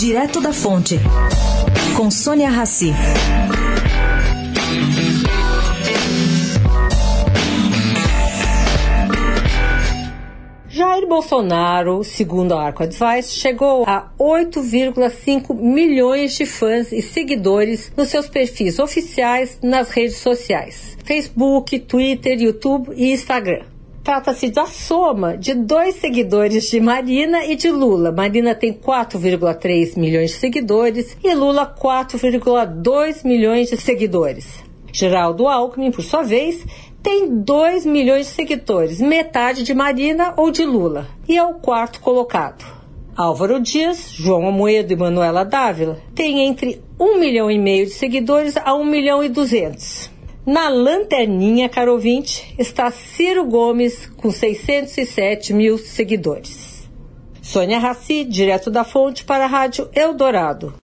Direto da Fonte, com Sônia Rassi. Jair Bolsonaro, segundo a Arco Advice, chegou a 8,5 milhões de fãs e seguidores nos seus perfis oficiais nas redes sociais: Facebook, Twitter, YouTube e Instagram. Trata-se da soma de dois seguidores de Marina e de Lula. Marina tem 4,3 milhões de seguidores e Lula 4,2 milhões de seguidores. Geraldo Alckmin, por sua vez, tem 2 milhões de seguidores, metade de Marina ou de Lula, e é o quarto colocado. Álvaro Dias, João Amoedo e Manuela Dávila têm entre 1 milhão e meio de seguidores a 1 milhão e 200. Na lanterninha, caro ouvinte, está Ciro Gomes com 607 mil seguidores. Sônia Raci, direto da fonte para a Rádio Eldorado.